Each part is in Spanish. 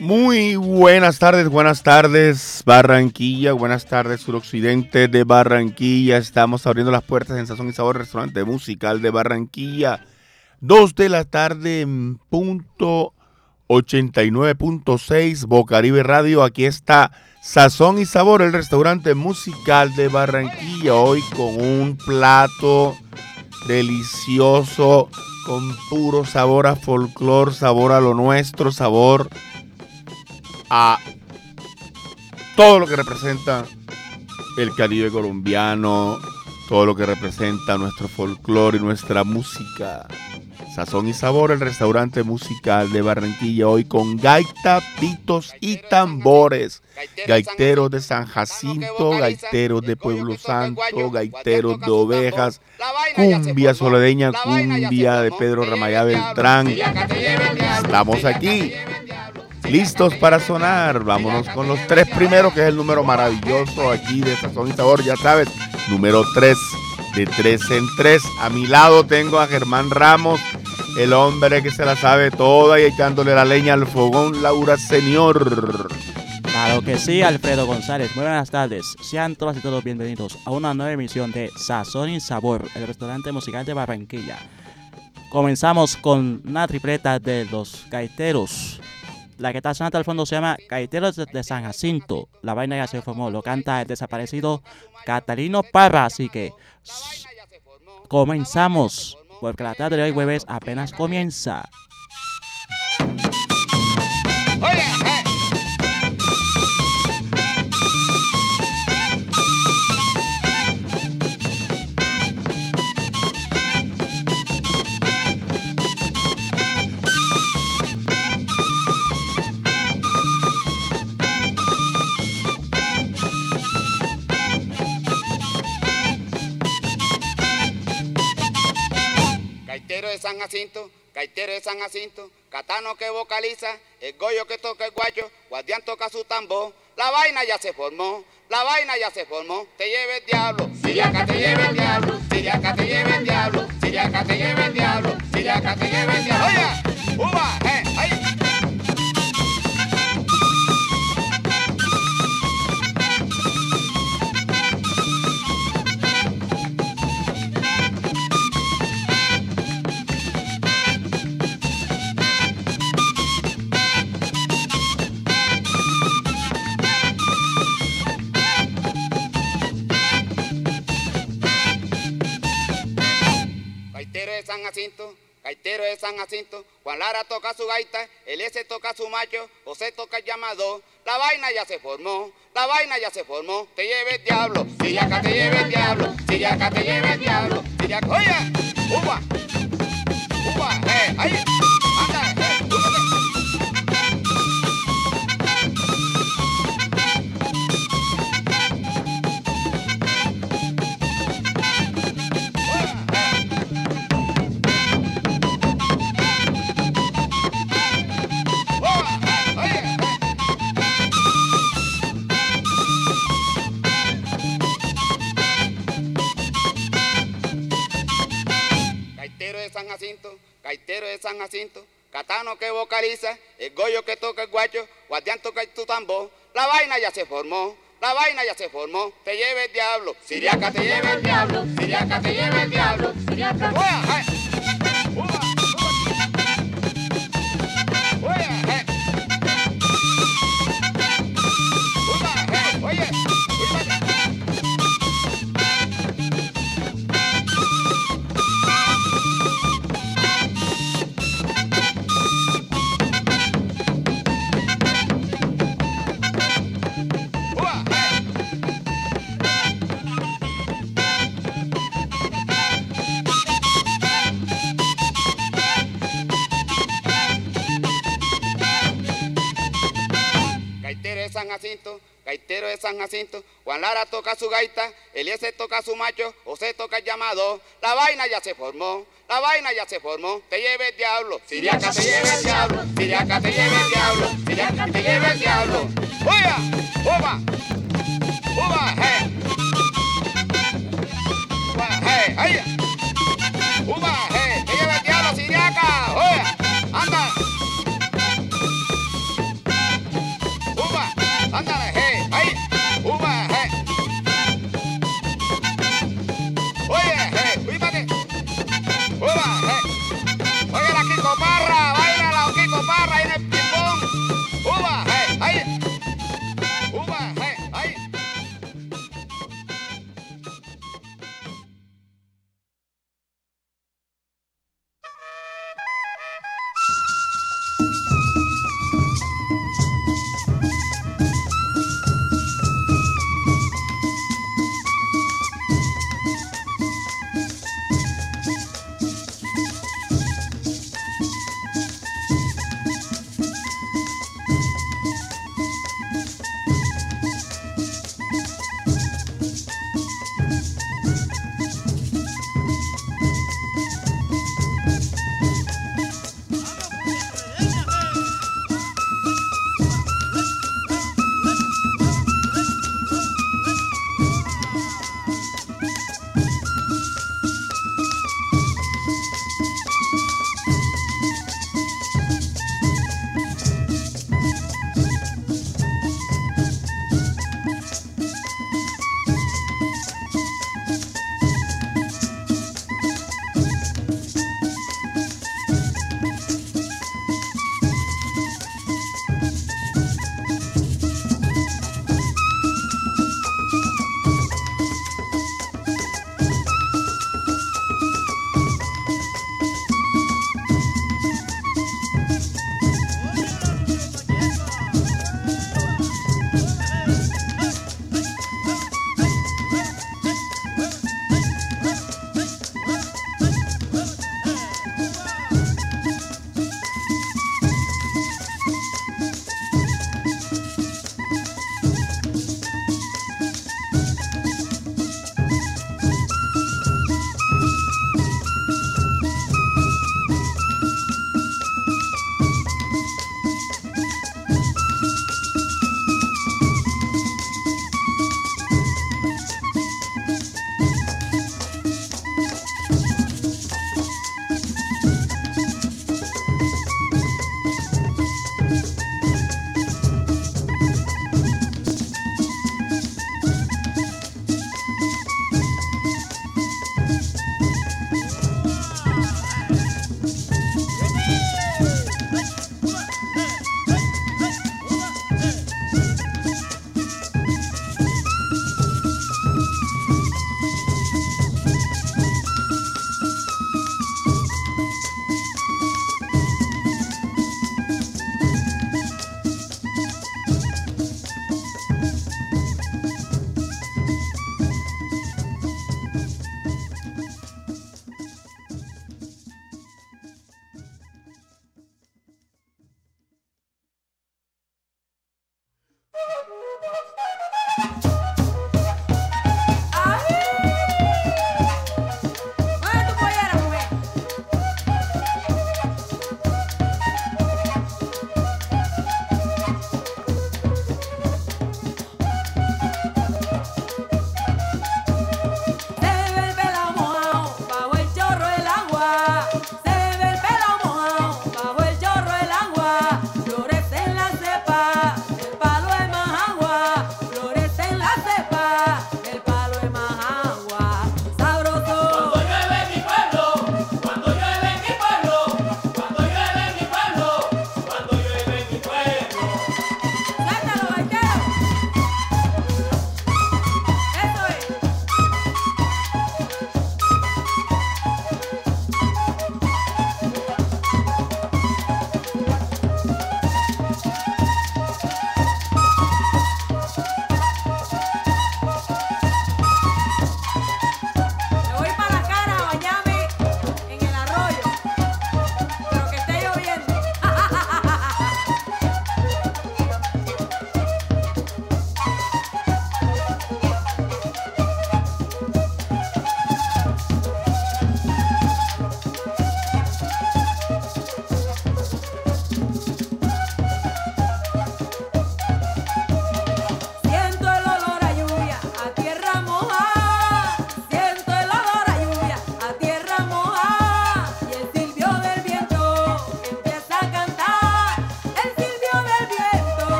Muy buenas tardes, buenas tardes Barranquilla, buenas tardes suroccidente de Barranquilla. Estamos abriendo las puertas en Sazón y Sabor, restaurante musical de Barranquilla. Dos de la tarde, punto 89.6 Bocaribe Radio. Aquí está Sazón y Sabor, el restaurante musical de Barranquilla. Hoy con un plato delicioso, con puro sabor a folclor, sabor a lo nuestro, sabor a todo lo que representa el Caribe colombiano, todo lo que representa nuestro folclore y nuestra música. Sazón y Sabor, el restaurante musical de Barranquilla, hoy con gaita, pitos y tambores. Gaiteros de San Jacinto, gaiteros de Pueblo Santo, gaiteros de ovejas, cumbia soledeña, cumbia de Pedro Ramayá Beltrán. Estamos aquí listos para sonar. Vámonos con los tres primeros, que es el número maravilloso aquí de Sazón y Sabor, ya sabes, número tres, de tres en tres. A mi lado tengo a Germán Ramos, el hombre que se la sabe toda y echándole la leña al fogón, Laura Señor. Claro que sí, Alfredo González. Muy buenas tardes. Sean todas y todos bienvenidos a una nueva emisión de Sazón y Sabor, el restaurante musical de Barranquilla. Comenzamos con una tripleta de los gaiteros la que está sonando al fondo se llama Caiteros de San Jacinto. La vaina ya se formó. Lo canta el desaparecido Catalino Parra. Así que comenzamos. Porque la tarde de hoy jueves apenas comienza. San Jacinto, Catano que vocaliza, el Goyo que toca el guacho, Guardián toca su tambor, la vaina ya se formó, la vaina ya se formó, te lleve el diablo, Siriaca te lleve el diablo, Siriaca te lleve el diablo, Siriaca te lleve el diablo, Siriaca te lleve el diablo, oye, uva, Jacinto, gaitero de San Jacinto, Juan Lara toca su gaita, el S toca su macho, José toca el llamado, la vaina ya se formó, la vaina ya se formó, te lleve el diablo, si acá te lleve el diablo, si acá te lleve el diablo, si acá, oye, uva, uva, eh, ahí, San Jacinto, Catano que vocaliza, el Goyo que toca el guacho, Guardián toca tu tambor, la vaina ya se formó, la vaina ya se formó, te lleve el diablo, Siriaca te lleve el diablo, Siriaca te lleve el diablo, Siriaca. Gaitero de San Jacinto, Juan Lara toca su gaita, Eliezer toca su macho, José toca el llamado, la vaina ya se formó, la vaina ya se formó, te lleve el diablo, Siriaca te lleve el diablo, Siriaca te lleve el diablo, Siriaca te lleve el diablo, ¡Oya! ¡Uva! ¡Uva! ¡Hey! ¡Uva! ¡Hey! ¡Ay!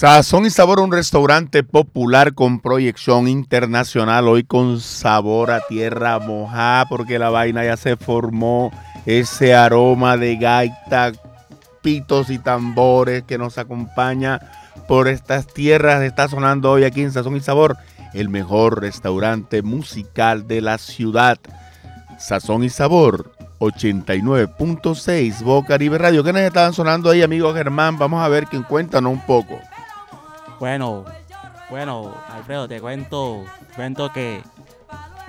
Sazón y Sabor, un restaurante popular con proyección internacional, hoy con sabor a tierra mojada, porque la vaina ya se formó, ese aroma de gaita, pitos y tambores que nos acompaña por estas tierras, está sonando hoy aquí en Sazón y Sabor, el mejor restaurante musical de la ciudad. Sazón y Sabor, 89.6 Boca Caribe Radio. ¿Qué nos estaban sonando ahí, amigo Germán? Vamos a ver quién cuéntanos un poco. Bueno, bueno, Alfredo, te cuento, cuento que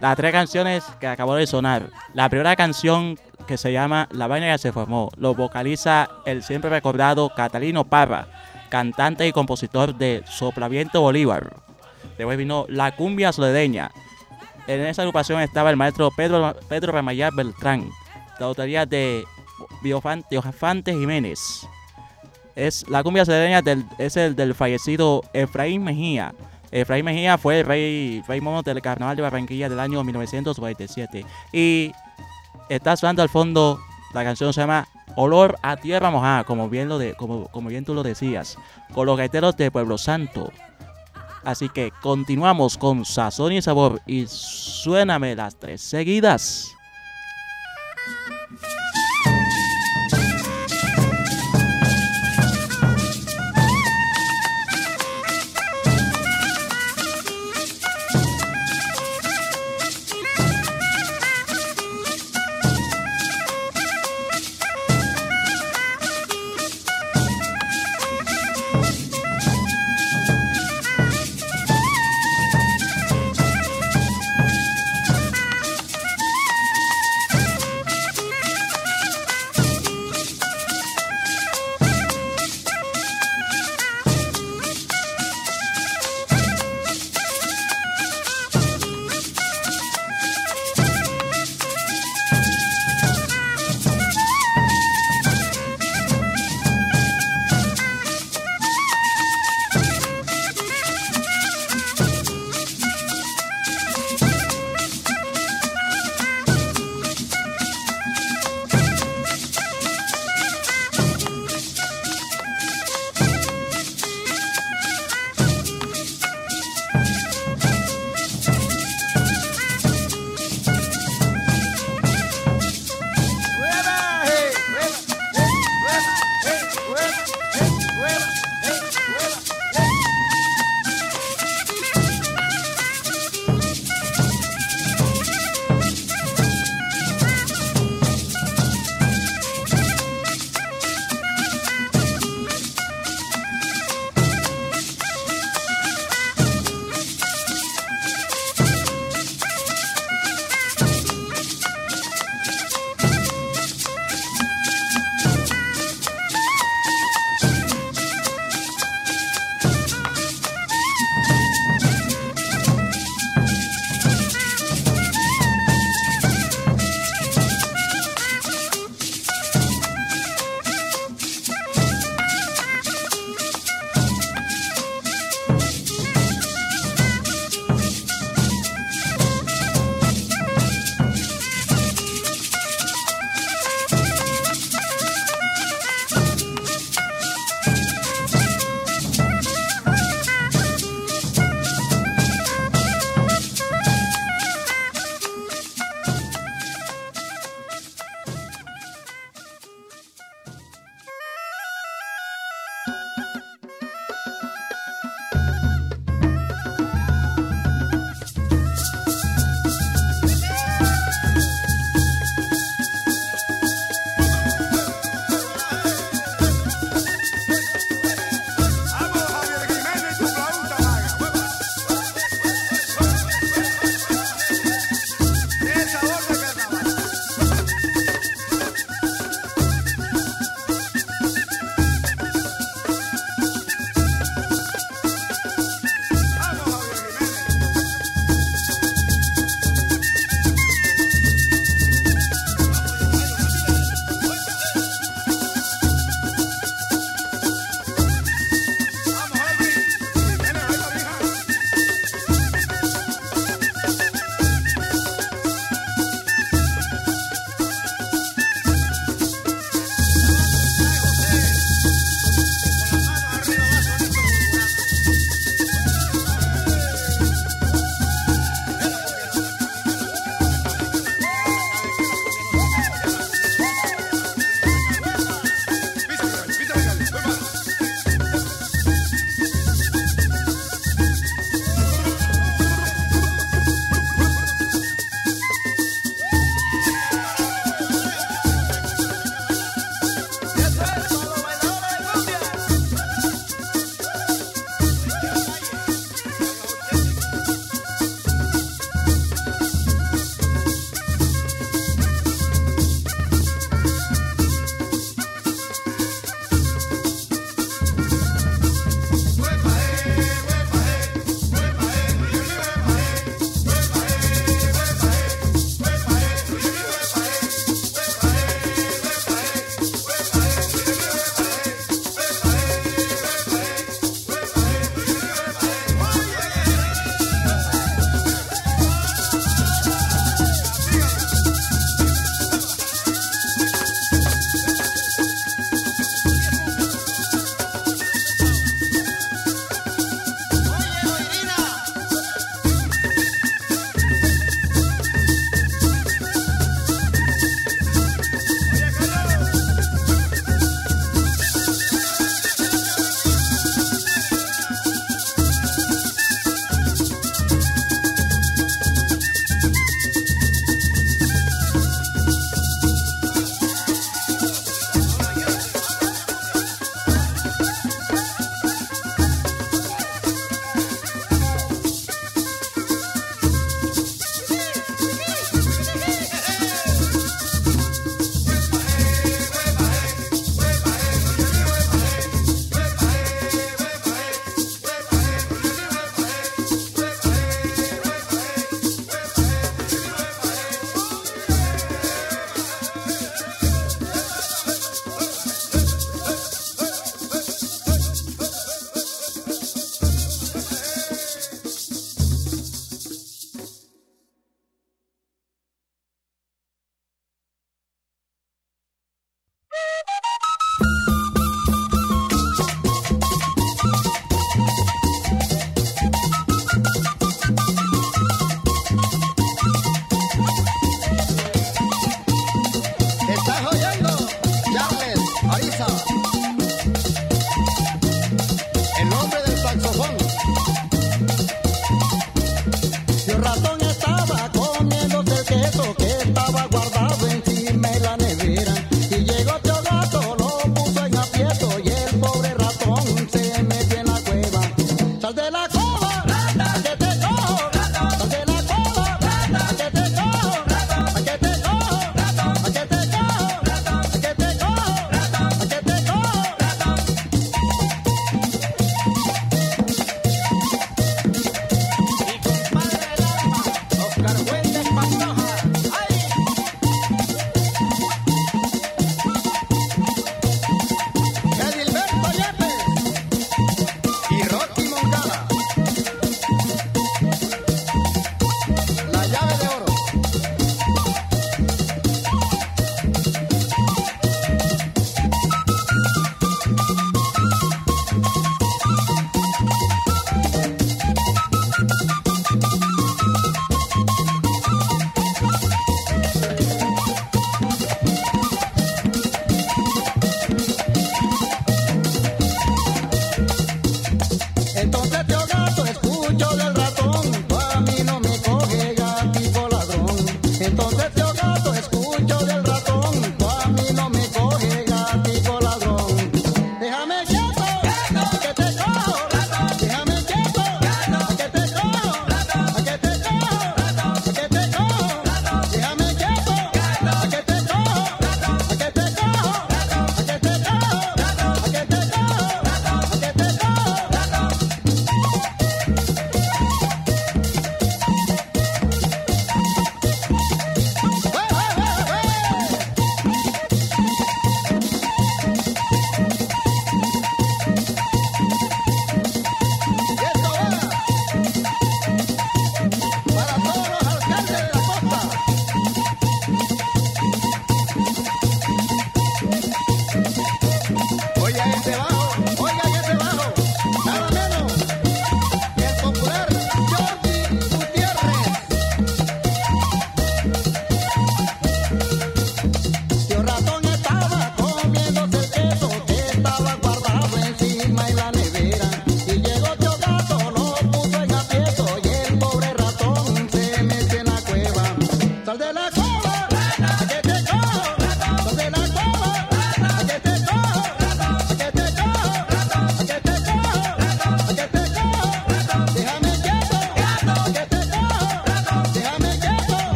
las tres canciones que acabo de sonar. La primera canción que se llama La vaina ya se formó, lo vocaliza el siempre recordado Catalino Parra, cantante y compositor de Soplaviento Bolívar. Después vino La cumbia soledeña. En esa agrupación estaba el maestro Pedro, Pedro Ramayar Beltrán, de autoría de Biofan- Diofante Jiménez. Es la cumbia serena del, es el del fallecido Efraín Mejía. Efraín Mejía fue el rey, rey mono del carnaval de Barranquilla del año 1947. Y está sonando al fondo, la canción se llama Olor a Tierra Mojada, como bien, lo de, como, como bien tú lo decías, con los gaiteros de Pueblo Santo. Así que continuamos con Sazón y Sabor y suéname las tres seguidas.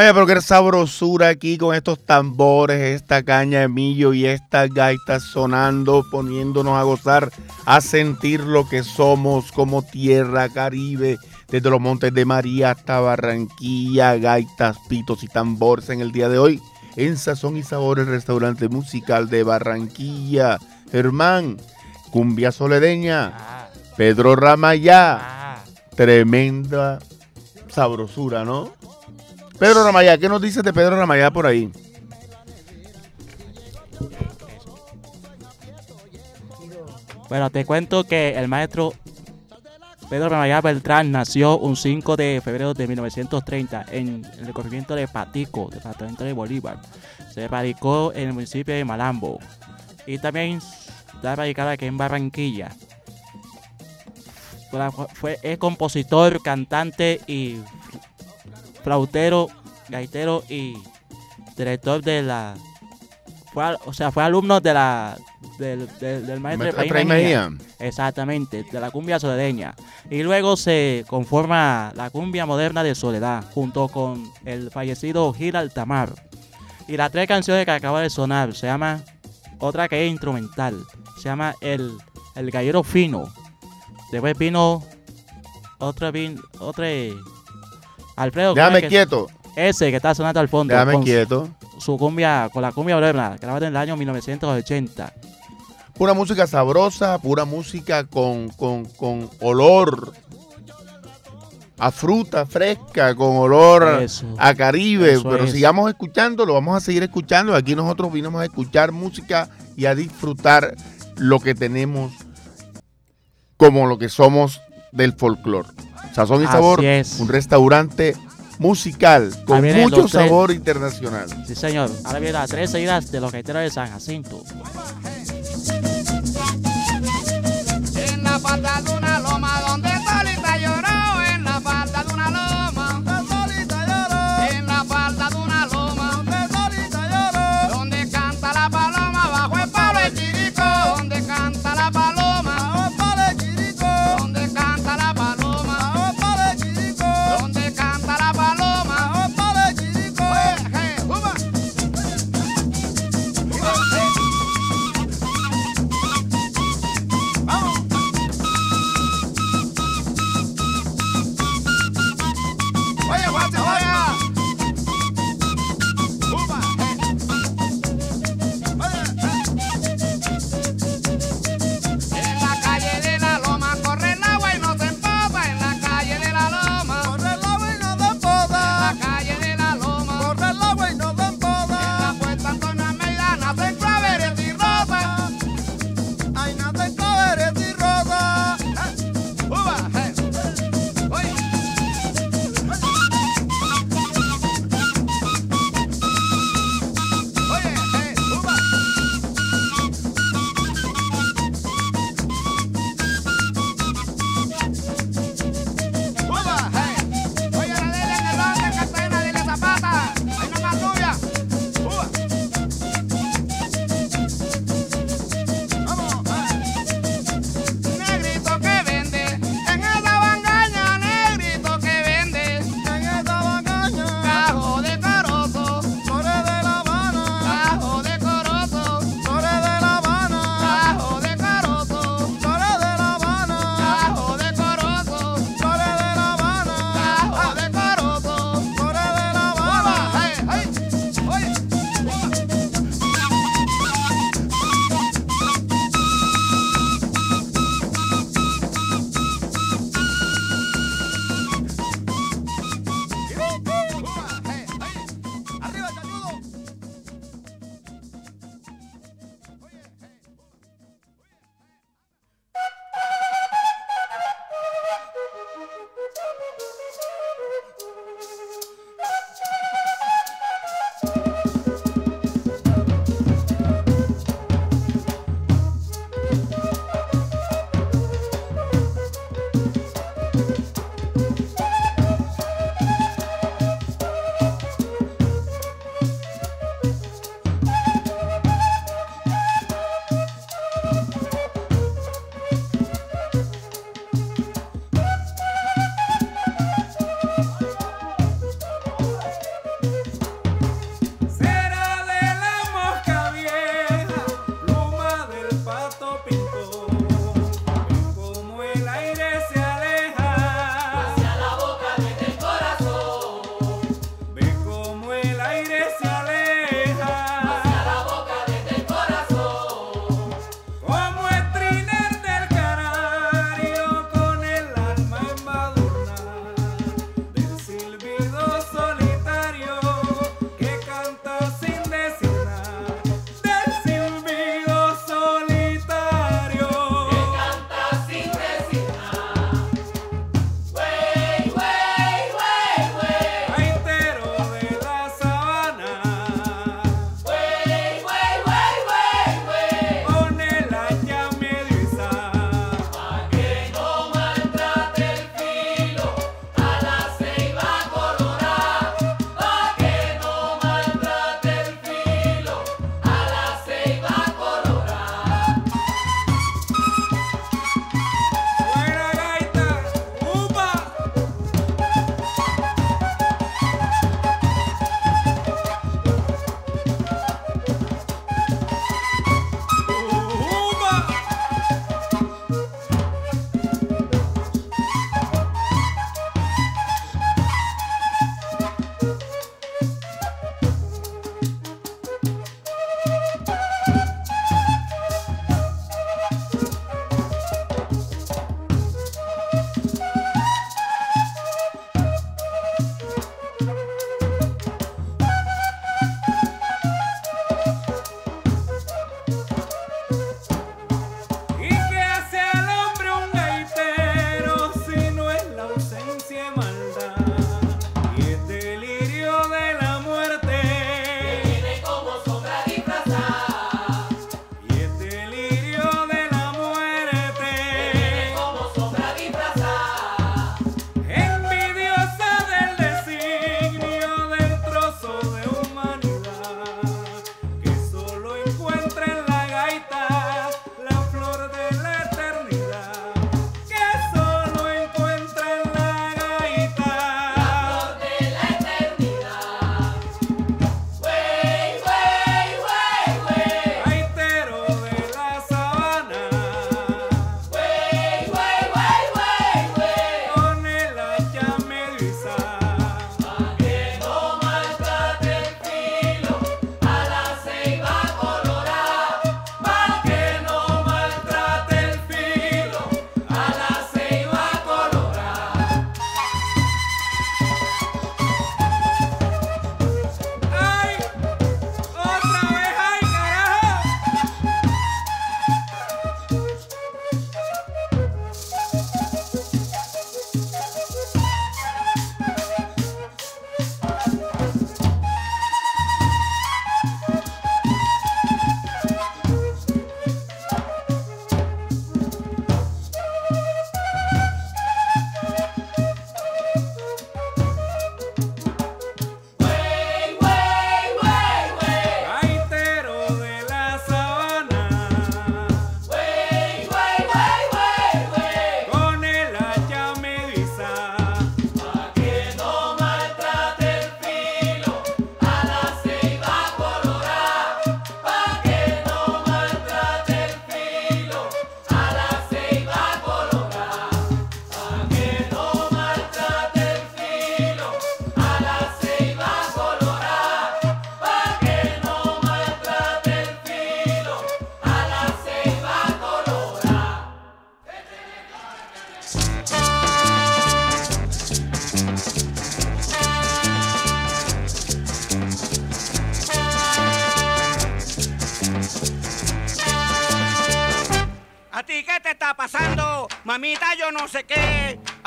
Vaya, pero qué sabrosura aquí con estos tambores, esta caña de millo y estas gaitas sonando, poniéndonos a gozar, a sentir lo que somos como tierra caribe, desde los Montes de María hasta Barranquilla, gaitas, pitos y tambores en el día de hoy. En Sazón y Sabor, el restaurante musical de Barranquilla. Germán, Cumbia Soledeña. Ah. Pedro Ramayá. Ah. Tremenda sabrosura, ¿no? Pedro Ramayá, ¿qué nos dices de Pedro Ramayá por ahí? Bueno, te cuento que el maestro Pedro Ramayá Beltrán nació un 5 de febrero de 1930 en el recorrimiento de Patico, departamento de Bolívar. Se radicó en el municipio de Malambo y también está radicada aquí en Barranquilla. Fue, fue, es compositor, cantante y flautero, gaitero y director de la. O sea, fue alumno de la, del, del, del maestro de Paimenia. Exactamente, de la cumbia soledeña. Y luego se conforma la cumbia moderna de Soledad, junto con el fallecido Gil Altamar. Y las tres canciones que acaba de sonar se llama otra que es instrumental, se llama El, el Gallero Fino. Después vino otra, vin, otra Alfredo, ¿cómo es Déjame quieto. ese que está sonando al fondo. Déjame quieto. su cumbia, con la cumbia moderna, grabada en el año 1980. Pura música sabrosa, pura música con, con, con olor a fruta fresca, con olor Eso. a Caribe. Pero es. sigamos escuchando, lo vamos a seguir escuchando. Aquí nosotros vinimos a escuchar música y a disfrutar lo que tenemos como lo que somos del folclore. Sazón y Así Sabor, es. un restaurante musical con Ahí vienen mucho los tres. sabor internacional. Sí, señor. Ahora viene las tres seguidas de los gaiteros de San Jacinto. En la falda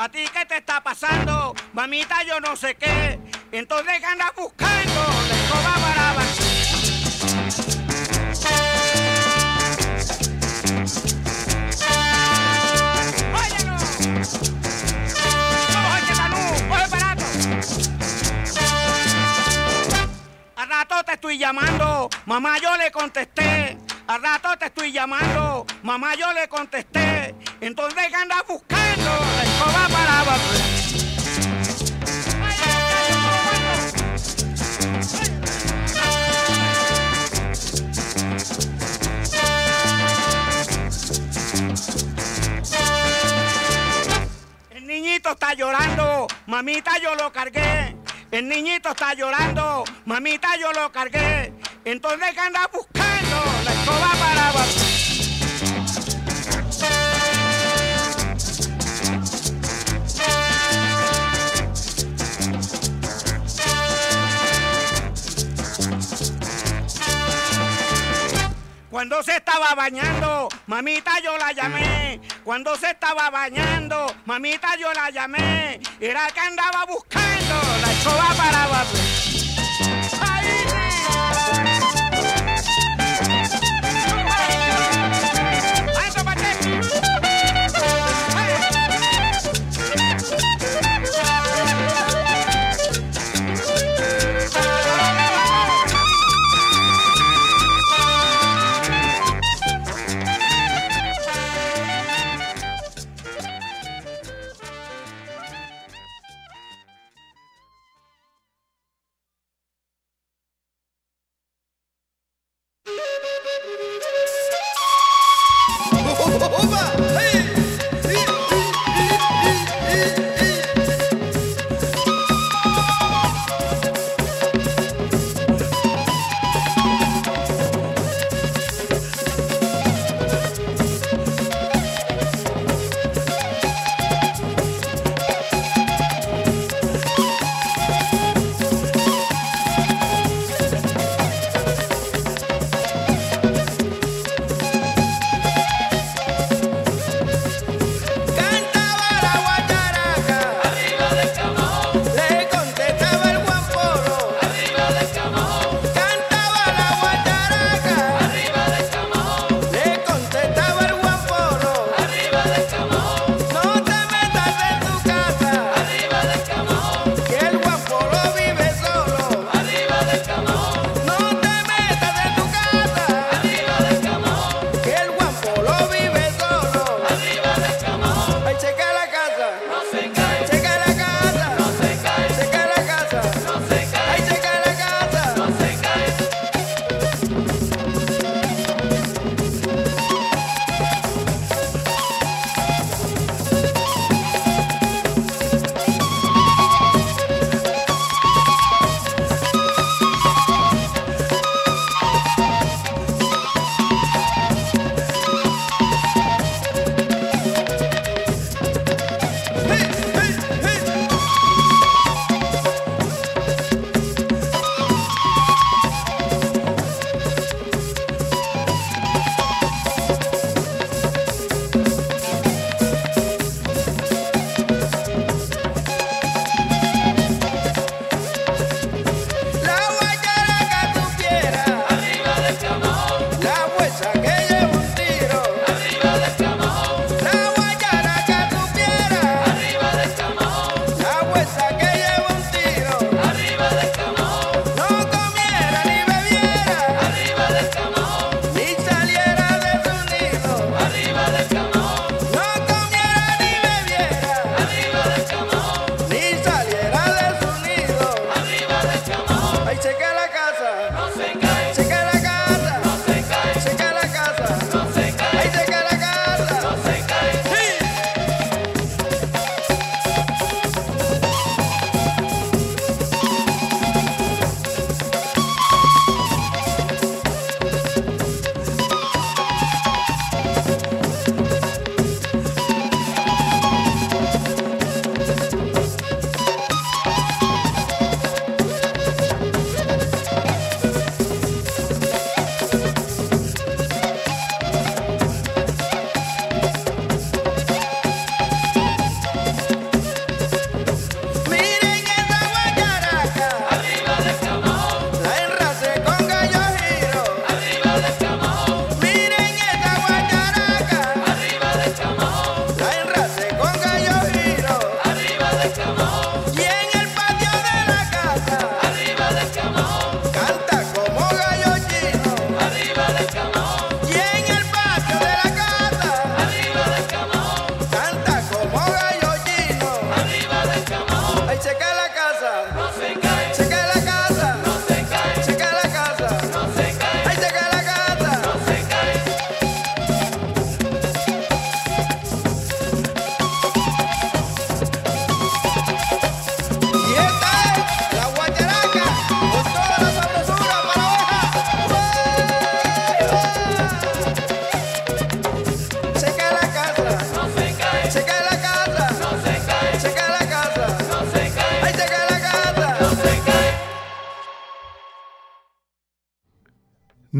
A ti qué te está pasando? Mamita, yo no sé qué. Entonces ¿qué andas buscando la escoba para. Al rato te estoy llamando, mamá yo le contesté. Al rato te estoy llamando, mamá yo le contesté. Entonces ¿qué andas buscando niñito está llorando, mamita yo lo cargué. El niñito está llorando, mamita yo lo cargué. Entonces ¿qué andas buscando la escoba para. Cuando se estaba bañando, mamita yo la llamé. Cuando se estaba bañando, mamita yo la llamé. Era que andaba buscando la escoba para barrer.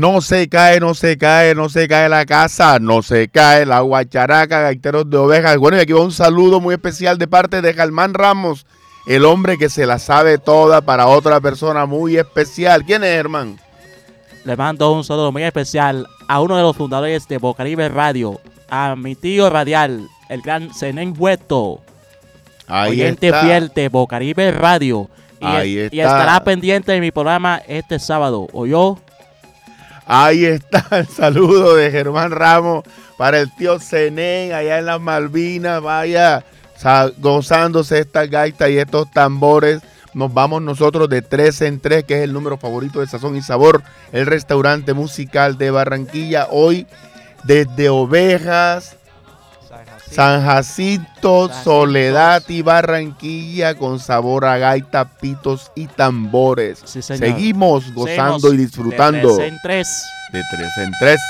No se cae, no se cae, no se cae la casa, no se cae la guacharaca, gaiteros de ovejas. Bueno, y aquí va un saludo muy especial de parte de Germán Ramos, el hombre que se la sabe toda para otra persona muy especial. ¿Quién es, Germán? Le mando un saludo muy especial a uno de los fundadores de Bocaribe Radio, a mi tío radial, el gran Zenén Hueto, Ahí oyente está. fiel de Bocaribe Radio. Y, Ahí y está. estará pendiente de mi programa este sábado. ¿O yo? Ahí está el saludo de Germán Ramos para el tío Zenén allá en las Malvinas. Vaya gozándose estas gaitas y estos tambores. Nos vamos nosotros de tres en tres, que es el número favorito de Sazón y Sabor, el restaurante musical de Barranquilla. Hoy desde Ovejas, San Jacinto. Soledad y Barranquilla con sabor a gaita, pitos y tambores. Sí. Seguimos gozando Seguimos y disfrutando De tres en tres. de tres en tres.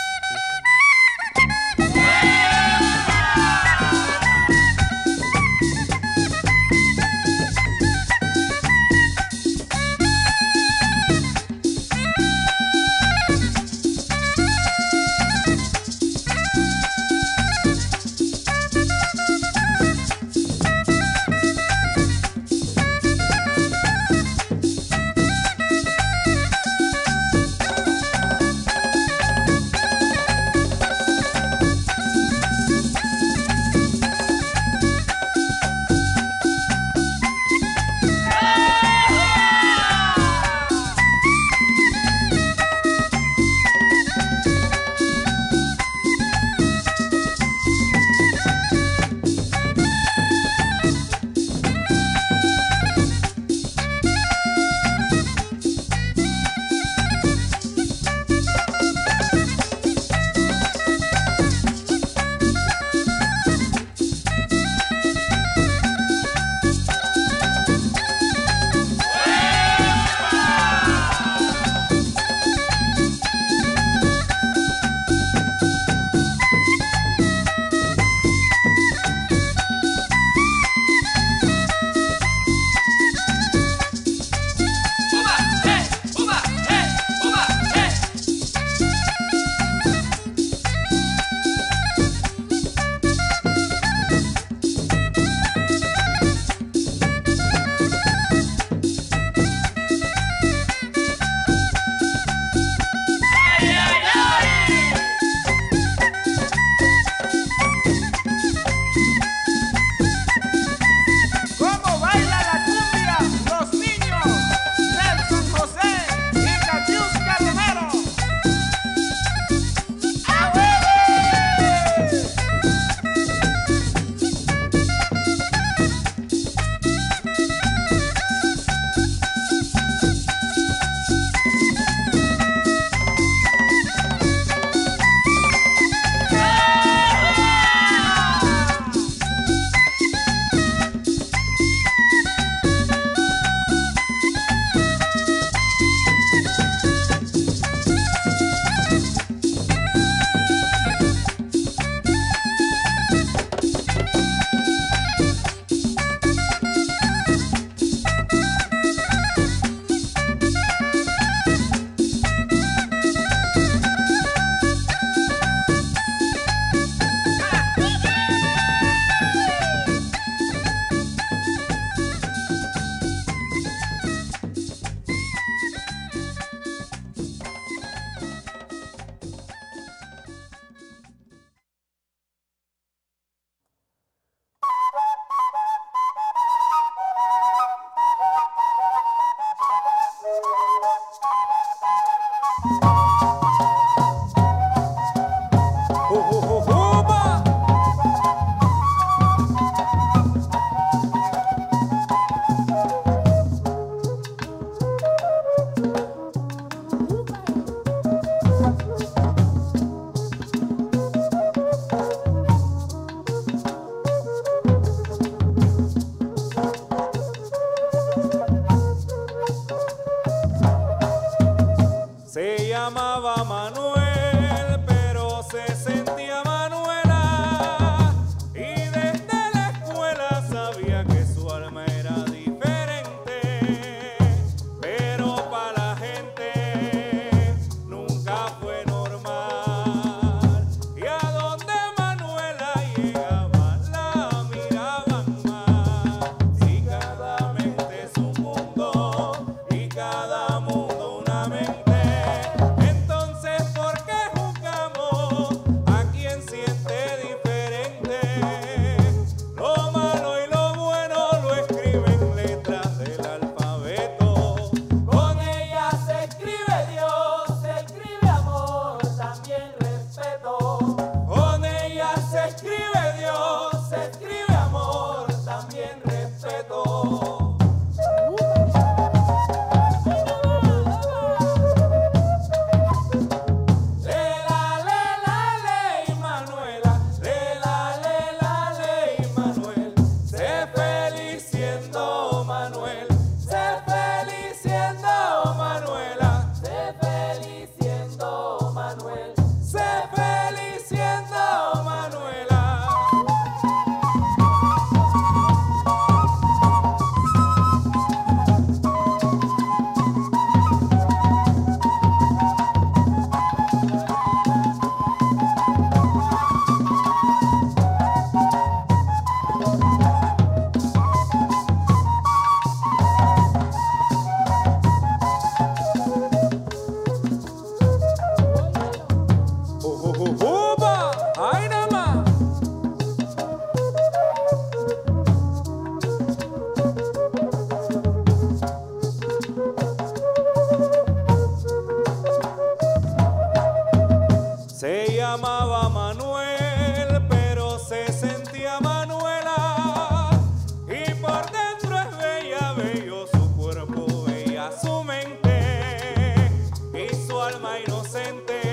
Alma inocente,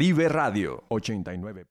Bocaribe Radio 89.